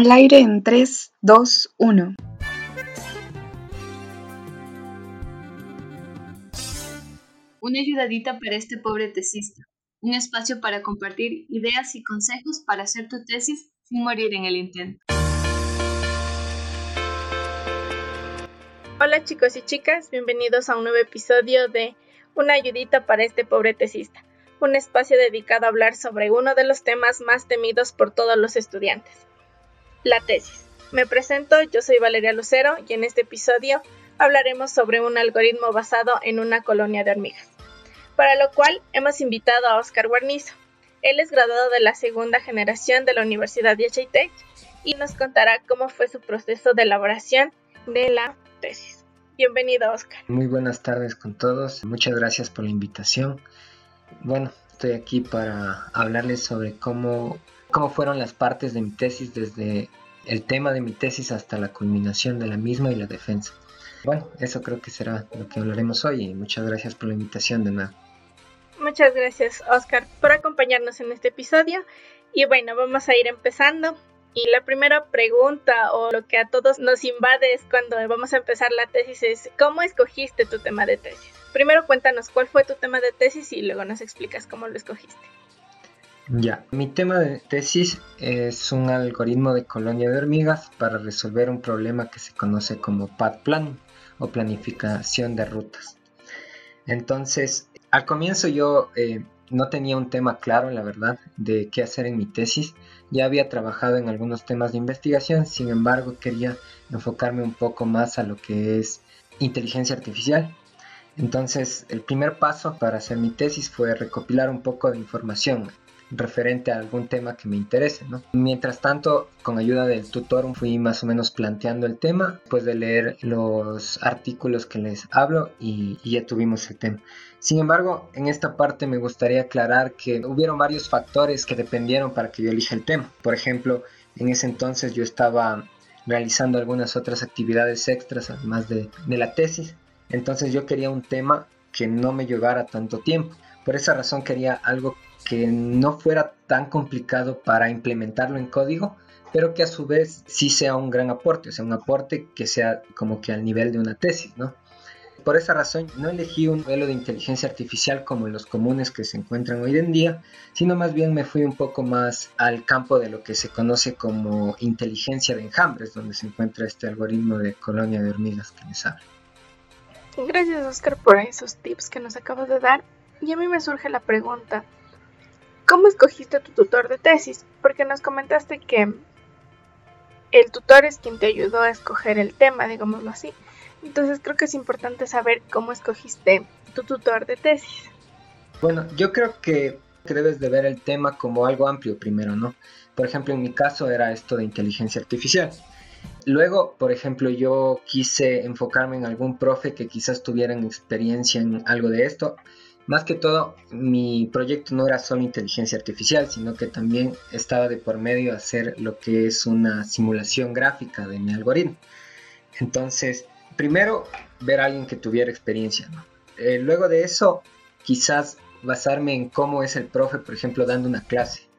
Al aire en 3, 2, 1. Una ayudadita para este pobre tesista. Un espacio para compartir ideas y consejos para hacer tu tesis sin morir en el intento. Hola chicos y chicas, bienvenidos a un nuevo episodio de Una ayudita para este pobre tesista, un espacio dedicado a hablar sobre uno de los temas más temidos por todos los estudiantes, la tesis. Me presento, yo soy Valeria Lucero y en este episodio hablaremos sobre un algoritmo basado en una colonia de hormigas, para lo cual hemos invitado a Oscar Guarnizo. Él es graduado de la segunda generación de la Universidad de Tech y nos contará cómo fue su proceso de elaboración de la tesis. Bienvenido, Oscar. Muy buenas tardes con todos. Muchas gracias por la invitación. Bueno, estoy aquí para hablarles sobre cómo, cómo fueron las partes de mi tesis desde el tema de mi tesis hasta la culminación de la misma y la defensa. Bueno, eso creo que será lo que hablaremos hoy y muchas gracias por la invitación de nuevo. Muchas gracias, Oscar, por acompañarnos en este episodio. Y bueno, vamos a ir empezando. Y la primera pregunta o lo que a todos nos invade es cuando vamos a empezar la tesis es ¿cómo escogiste tu tema de tesis? Primero cuéntanos cuál fue tu tema de tesis y luego nos explicas cómo lo escogiste. Ya, mi tema de tesis es un algoritmo de colonia de hormigas para resolver un problema que se conoce como path planning o planificación de rutas. Entonces, al comienzo yo eh, no tenía un tema claro, la verdad, de qué hacer en mi tesis. Ya había trabajado en algunos temas de investigación, sin embargo quería enfocarme un poco más a lo que es inteligencia artificial. Entonces el primer paso para hacer mi tesis fue recopilar un poco de información referente a algún tema que me interese. Mientras tanto, con ayuda del tutor fui más o menos planteando el tema, después de leer los artículos que les hablo y, y ya tuvimos el tema. Sin embargo, en esta parte me gustaría aclarar que hubieron varios factores que dependieron para que yo elija el tema. Por ejemplo, en ese entonces yo estaba realizando algunas otras actividades extras además de, de la tesis. Entonces yo quería un tema que no me llevara tanto tiempo. Por esa razón quería algo que no fuera tan complicado para implementarlo en código, pero que a su vez sí sea un gran aporte, o sea, un aporte que sea como que al nivel de una tesis, ¿no? Por esa razón no elegí un modelo de inteligencia artificial como los comunes que se encuentran hoy en día, sino más bien me fui un poco más al campo de lo que se conoce como inteligencia de enjambres, donde se encuentra este algoritmo de colonia de hormigas que les hablo. Gracias Oscar por esos tips que nos acabas de dar. Y a mí me surge la pregunta, ¿cómo escogiste tu tutor de tesis? Porque nos comentaste que el tutor es quien te ayudó a escoger el tema, digámoslo así. Entonces creo que es importante saber cómo escogiste tu tutor de tesis. Bueno, yo creo que debes de ver el tema como algo amplio primero, ¿no? Por ejemplo, en mi caso era esto de inteligencia artificial. Luego, por ejemplo, yo quise enfocarme en algún profe que quizás tuviera experiencia en algo de esto más que todo, mi proyecto no era solo inteligencia artificial, sino que también estaba de por medio hacer lo que es una simulación gráfica de mi algoritmo. Entonces, primero, ver a alguien que tuviera experiencia. Eh, luego de eso, quizás basarme en cómo es el profe, por ejemplo, dando una clase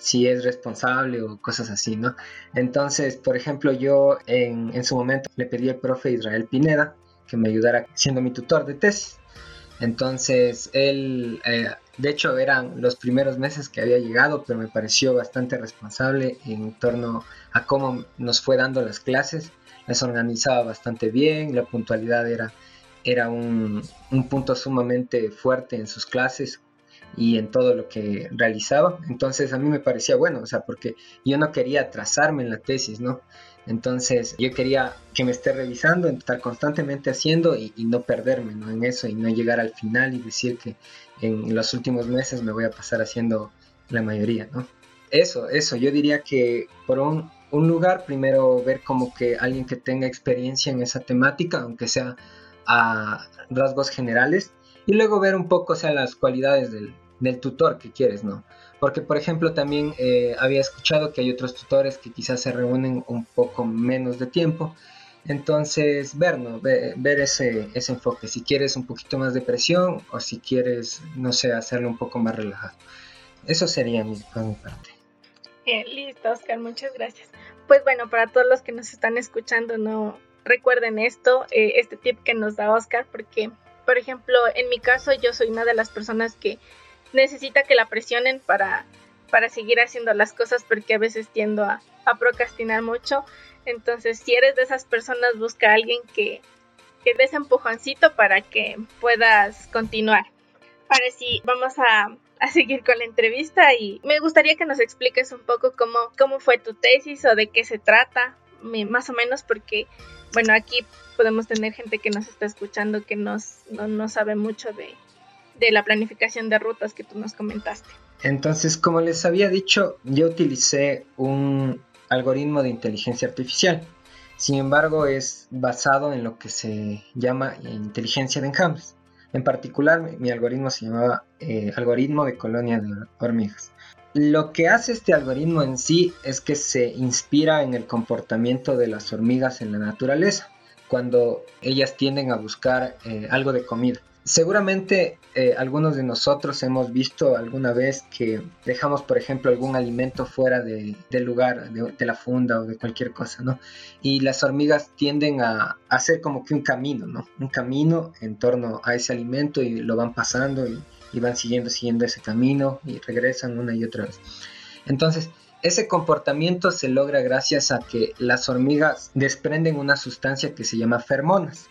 si es responsable o cosas así, ¿no? Entonces, por ejemplo, yo en, su momento le pedí al profe Israel Pineda que me ayudara siendo mi tutor de tesis. Entonces, él, eh, de hecho, eran los primeros meses que había llegado, pero me pareció bastante responsable en torno a cómo nos fue dando las clases. Las organizaba bastante bien, la puntualidad era, era un, un punto sumamente fuerte en sus clases y en todo lo que realizaba. Entonces a mí me parecía bueno, o sea, porque yo no quería atrasarme en la tesis, ¿no? Entonces yo quería que me esté revisando, estar constantemente haciendo y, no perderme en eso y no llegar al final y decir que en los últimos meses me voy a pasar haciendo la mayoría, ¿no? Eso, eso, yo diría que por un, lugar, primero ver como que alguien que tenga experiencia en esa temática, aunque sea a rasgos generales, y luego ver un poco, o las cualidades del, del tutor que quieres, ¿no? Porque, por ejemplo, también eh, había escuchado que hay otros tutores que quizás se reúnen un poco menos de tiempo. Entonces, ver, ¿no? ver, ese, ese, enfoque, si quieres un poquito más de presión o si quieres, no sé, hacerlo un poco más relajado. Eso sería mi, por mi parte. listo, Oscar, muchas gracias. Pues bueno, para todos los que nos están escuchando, no recuerden esto, eh, este tip que nos da Oscar, porque, por ejemplo, en mi caso yo soy una de las personas que necesita que la presionen para, para seguir haciendo las cosas porque a veces tiendo a, procrastinar mucho. Entonces, si eres de esas personas, busca a alguien que, que des empujoncito para que puedas continuar. Ahora sí, vamos a, a, seguir con la entrevista y me gustaría que nos expliques un poco cómo, cómo fue tu tesis o de qué se trata, más o menos, porque, bueno, aquí podemos tener gente que nos está escuchando que nos, no, no sabe mucho de, de la planificación de rutas que tú nos comentaste. Entonces, como les había dicho, yo utilicé un algoritmo de inteligencia artificial. Sin embargo, es basado en lo que se llama inteligencia de enjambres. En particular, mi algoritmo se llamaba eh, algoritmo de colonia de hormigas. Lo que hace este algoritmo en sí es que se inspira en el comportamiento de las hormigas en la naturaleza, cuando ellas tienden a buscar eh, algo de comida. Seguramente eh, algunos de nosotros hemos visto alguna vez que dejamos, por ejemplo, algún alimento fuera del lugar, de, la funda o de cualquier cosa, ¿no? Y las hormigas tienden a, hacer como que un camino, ¿no? Un camino en torno a ese alimento y lo van pasando y, y van siguiendo, siguiendo ese camino y regresan una y otra vez. Entonces, ese comportamiento se logra gracias a que las hormigas desprenden una sustancia que se llama fermonas.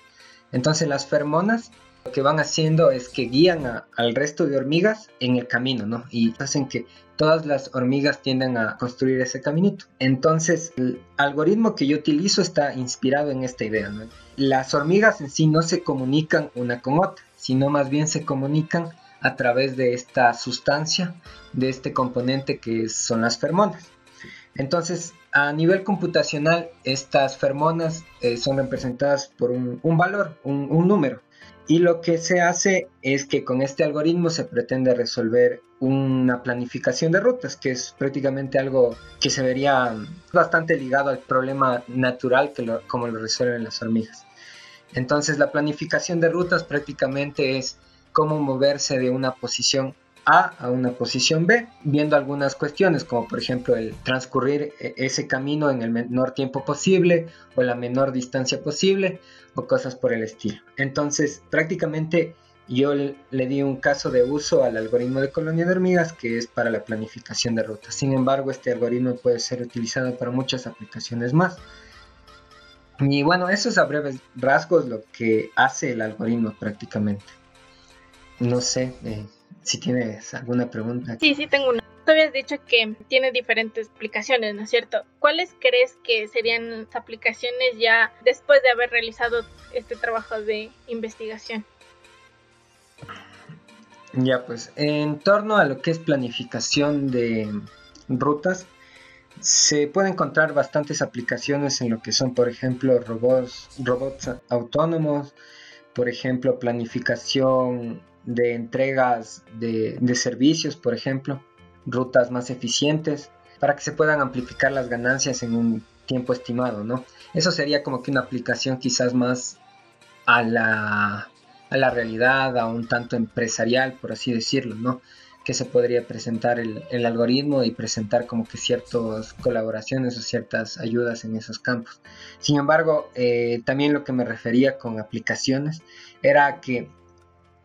Entonces las fermonas lo que van haciendo es que guían al resto de hormigas en el camino, ¿no? Y hacen que todas las hormigas tiendan a construir ese caminito. Entonces, el algoritmo que yo utilizo está inspirado en esta idea. Las hormigas en sí no se comunican una con otra, sino más bien se comunican a través de esta sustancia, de este componente que son las fermonas. Entonces, a nivel computacional, estas fermonas eh, son representadas por un, valor, un número. Y lo que se hace es que con este algoritmo se pretende resolver una planificación de rutas, que es prácticamente algo que se vería bastante ligado al problema natural que como lo resuelven las hormigas. Entonces la planificación de rutas prácticamente es cómo moverse de una posición a a una posición B, viendo algunas cuestiones como por ejemplo el transcurrir e, ese camino en el menor tiempo posible o la menor distancia posible o cosas por el estilo. Entonces prácticamente yo le di un caso de uso al algoritmo de colonia de hormigas que es para la planificación de rutas. Sin embargo, este algoritmo puede ser utilizado para muchas aplicaciones más. Y bueno, eso es a breves rasgos lo que hace el algoritmo prácticamente. No sé, eh, si tienes alguna pregunta. Sí, sí, tengo una. Tú habías dicho que tiene diferentes aplicaciones, ¿no es cierto? ¿Cuáles crees que serían las aplicaciones ya después de haber realizado este trabajo de investigación? Ya, pues en torno a lo que es planificación de rutas, se pueden encontrar bastantes aplicaciones en lo que son, por ejemplo, robots, robots autónomos, por ejemplo, planificación de entregas de, servicios, por ejemplo, rutas más eficientes, para que se puedan amplificar las ganancias en un tiempo estimado, ¿no? Eso sería como que una aplicación quizás más a la, a la realidad, a un tanto empresarial, por así decirlo, ¿no? Que se podría presentar el, el, algoritmo y presentar como que ciertas colaboraciones o ciertas ayudas en esos campos. Sin embargo, eh, también lo que me refería con aplicaciones era que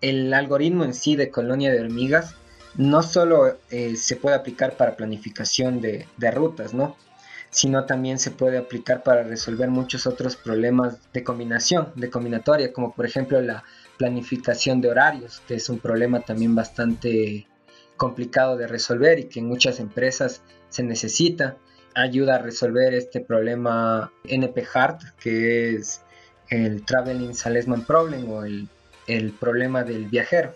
el algoritmo en sí de colonia de hormigas no solo eh, se puede aplicar para planificación de, rutas, ¿no? sino también se puede aplicar para resolver muchos otros problemas de combinación, de combinatoria, como por ejemplo la planificación de horarios, que es un problema también bastante complicado de resolver y que en muchas empresas se necesita. Ayuda a resolver este problema NP-HART, que es el Traveling Salesman Problem o el el problema del viajero.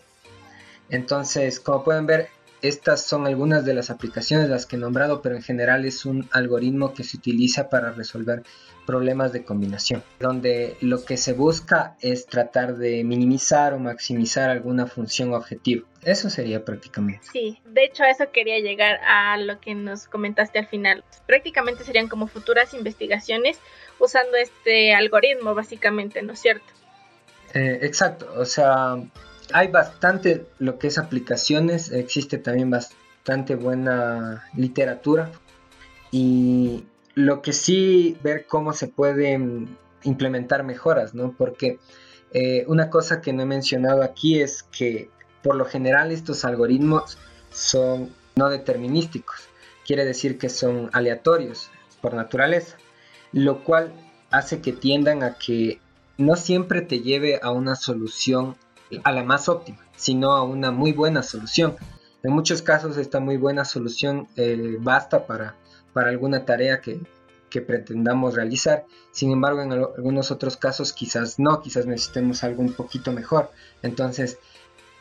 Entonces, como pueden ver, estas son algunas de las aplicaciones las que he nombrado, pero en general es un algoritmo que se utiliza para resolver problemas de combinación, donde lo que se busca es tratar de minimizar o maximizar alguna función objetivo. Eso sería prácticamente. Sí, de hecho a eso quería llegar a lo que nos comentaste al final. Prácticamente serían como futuras investigaciones usando este algoritmo, básicamente, ¿no es cierto? Eh, exacto, o sea, hay bastante lo que es aplicaciones, existe también bastante buena literatura y Lo que sí, ver cómo se pueden implementar mejoras, ¿no? Porque eh, una cosa que no he mencionado aquí es que por lo general estos algoritmos son no determinísticos, quiere decir que son aleatorios por naturaleza, lo cual hace que tiendan a que no siempre te lleve a una solución a la más óptima, sino a una muy buena solución. En muchos casos esta muy buena solución eh, basta para, para alguna tarea que, que pretendamos realizar. Sin embargo, en algunos otros casos quizás no, quizás necesitemos algo un poquito mejor. Entonces,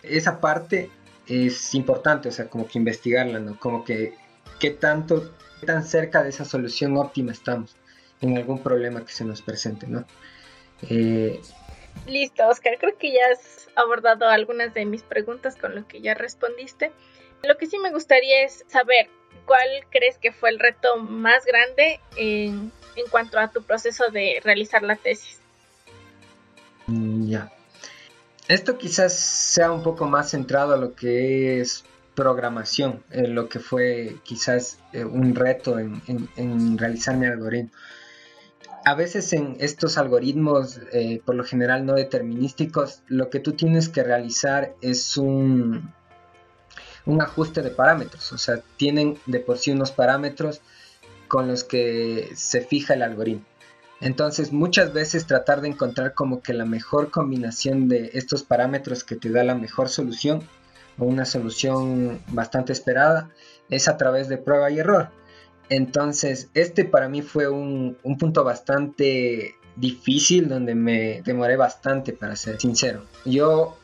esa parte es importante, o sea, como que investigarla, ¿no? Como que qué tanto, qué tan cerca de esa solución óptima estamos en algún problema que se nos presente, ¿no? Eh, Listo, Oscar, creo que ya has abordado algunas de mis preguntas con lo que ya respondiste. Lo que sí me gustaría es saber cuál crees que fue el reto más grande en, en cuanto a tu proceso de realizar la tesis. Mm, ya. Esto quizás sea un poco más centrado a lo que es programación, lo que fue quizás eh, un reto en, en, realizar mi algoritmo. A veces en estos algoritmos, eh, por lo general no determinísticos, lo que tú tienes que realizar es un, un ajuste de parámetros, o sea, tienen de por sí unos parámetros con los que se fija el algoritmo. Entonces, muchas veces tratar de encontrar como que la mejor combinación de estos parámetros que te da la mejor solución o una solución bastante esperada es a través de prueba y error. Entonces, este para mí fue un, un punto bastante difícil donde me demoré bastante para ser sincero. Yo,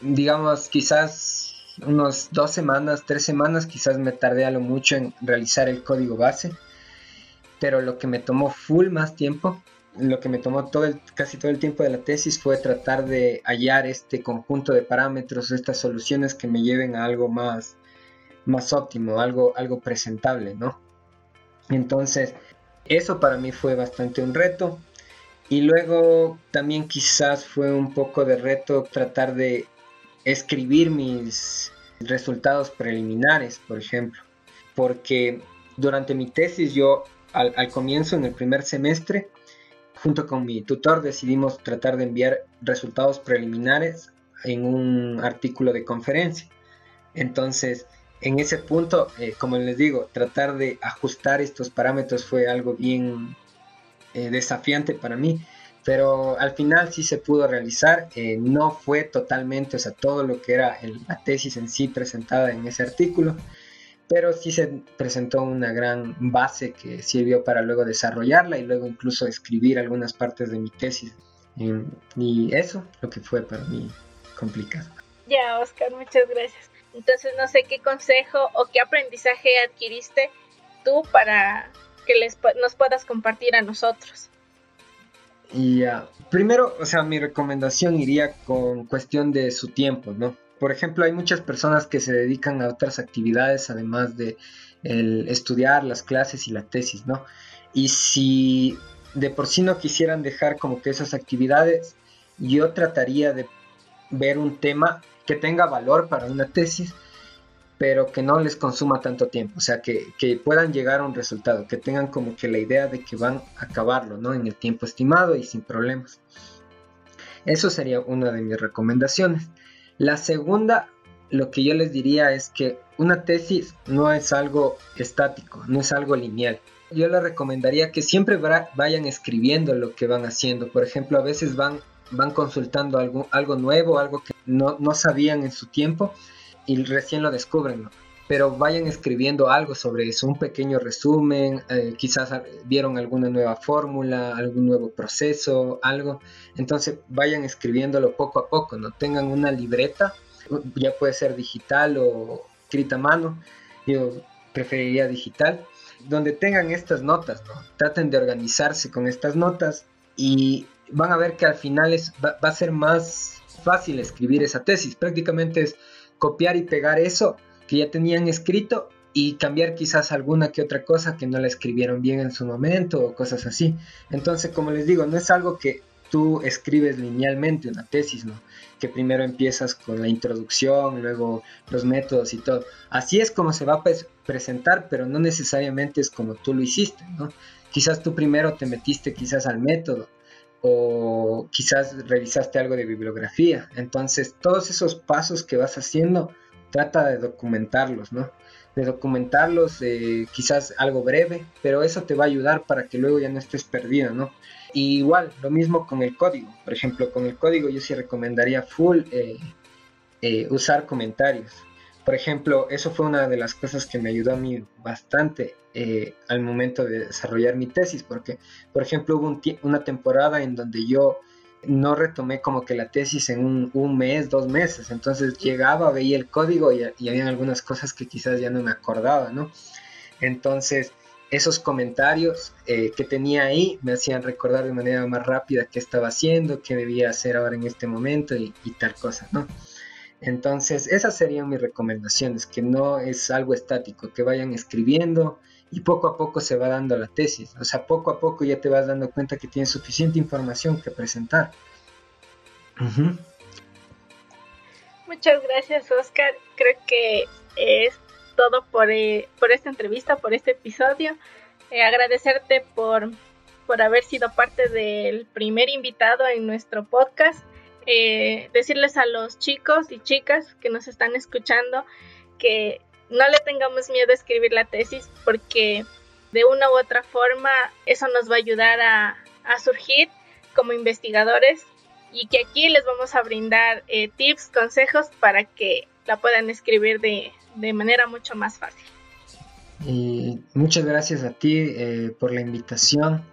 digamos, quizás unos dos semanas, tres semanas, quizás me tardé a lo mucho en realizar el código base pero lo que me tomó full más tiempo, lo que me tomó todo el, casi todo el tiempo de la tesis fue tratar de hallar este conjunto de parámetros, estas soluciones que me lleven a algo más, más óptimo, algo, algo presentable, ¿no? Entonces, eso para mí fue bastante un reto. Y luego también quizás fue un poco de reto tratar de escribir mis resultados preliminares, por ejemplo. Porque durante mi tesis yo al, comienzo, en el primer semestre, junto con mi tutor decidimos tratar de enviar resultados preliminares en un artículo de conferencia. Entonces, en ese punto, eh, como les digo, tratar de ajustar estos parámetros fue algo bien eh, desafiante para mí, pero al final sí se pudo realizar. Eh, no fue totalmente, o sea, todo lo que era la tesis en sí presentada en ese artículo, pero sí se presentó una gran base que sirvió para luego desarrollarla y luego incluso escribir algunas partes de mi tesis. Y eso, lo que fue para mí complicado. Ya, Oscar, muchas gracias. Entonces, no sé qué consejo o qué aprendizaje adquiriste tú para que les, nos puedas compartir a nosotros. Ya, primero, o sea, mi recomendación iría con cuestión de su tiempo, ¿no? Por ejemplo, hay muchas personas que se dedican a otras actividades además de el estudiar las clases y la tesis, ¿no? Y si de por sí no quisieran dejar como que esas actividades, yo trataría de ver un tema que tenga valor para una tesis, pero que no les consuma tanto tiempo, o sea, que, que, puedan llegar a un resultado, que tengan como que la idea de que van a acabarlo, ¿no? En el tiempo estimado y sin problemas. Eso sería una de mis recomendaciones. La segunda, lo que yo les diría es que una tesis no es algo estático, no es algo lineal. Yo les recomendaría que siempre vayan escribiendo lo que van haciendo. Por ejemplo, a veces van, van consultando algo, algo nuevo, algo que no, sabían en su tiempo y recién lo descubren. pero vayan escribiendo algo sobre eso, un pequeño resumen, eh, quizás vieron alguna nueva fórmula, algún nuevo proceso, algo. Entonces vayan escribiéndolo poco a poco, no tengan una libreta, ya puede ser digital o escrita a mano, yo preferiría digital, donde tengan estas notas, ¿no? traten de organizarse con estas notas y van a ver que al final es, va a ser más fácil escribir esa tesis, prácticamente es copiar y pegar eso que ya tenían escrito y cambiar quizás alguna que otra cosa que no la escribieron bien en su momento o cosas así. Entonces, como les digo, no es algo que tú escribes linealmente una tesis. Que primero empiezas con la introducción, luego los métodos y todo. Así es como se va a presentar, pero no necesariamente es como tú lo hiciste, ¿no? quizás tú primero te metiste quizás al método o quizás revisaste algo de bibliografía. Entonces, todos esos pasos que vas haciendo, trata de documentarlos, ¿no? De documentarlos, quizás algo breve, pero eso te va a ayudar para que luego ya no estés perdido, ¿no? Y igual, lo mismo con el código. Por ejemplo, con el código yo sí recomendaría full eh, eh, usar comentarios. Por ejemplo, eso fue una de las cosas que me ayudó a mí bastante eh, al momento de desarrollar mi tesis, porque, por ejemplo, hubo una temporada en donde yo no retomé como que la tesis en un, mes, dos meses, entonces llegaba, veía el código y, había algunas cosas que quizás ya no me acordaba, ¿no? Entonces, esos comentarios eh, que tenía ahí me hacían recordar de manera más rápida qué estaba haciendo, qué debía hacer ahora en este momento y tal cosa, ¿no? Entonces, esas serían mis recomendaciones, que no es algo estático, que vayan escribiendo y poco a poco se va dando la tesis. O sea, poco a poco ya te vas dando cuenta que tienes suficiente información que presentar. Muchas gracias, Oscar. Creo que es todo por, eh, por esta entrevista, por este episodio. Eh, agradecerte por, por haber sido parte del primer invitado en nuestro podcast. Eh, decirles a los chicos y chicas que nos están escuchando que no le tengamos miedo a escribir la tesis porque de una u otra forma eso nos va a ayudar a, surgir como investigadores y que aquí les vamos a brindar eh, tips, consejos para que la puedan escribir de, manera mucho más fácil. Y muchas gracias a ti eh, por la invitación.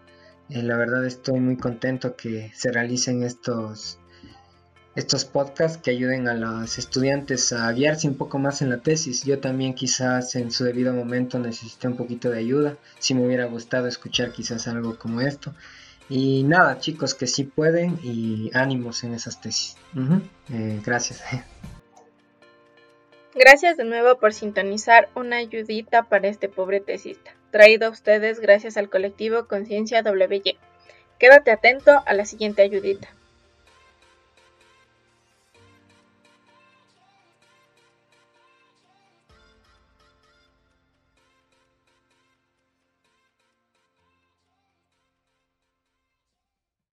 la verdad estoy muy contento que se realicen estos estos podcasts que ayuden a los estudiantes a guiarse un poco más en la tesis. Yo también quizás en su debido momento necesité un poquito de ayuda, si me hubiera gustado escuchar quizás algo como esto. Y nada, chicos, que sí pueden y ánimos en esas tesis. Eh, gracias. Gracias de nuevo por sintonizar una ayudita para este pobre tesista, traído a ustedes gracias al colectivo Conciencia WY. Quédate atento a la siguiente ayudita.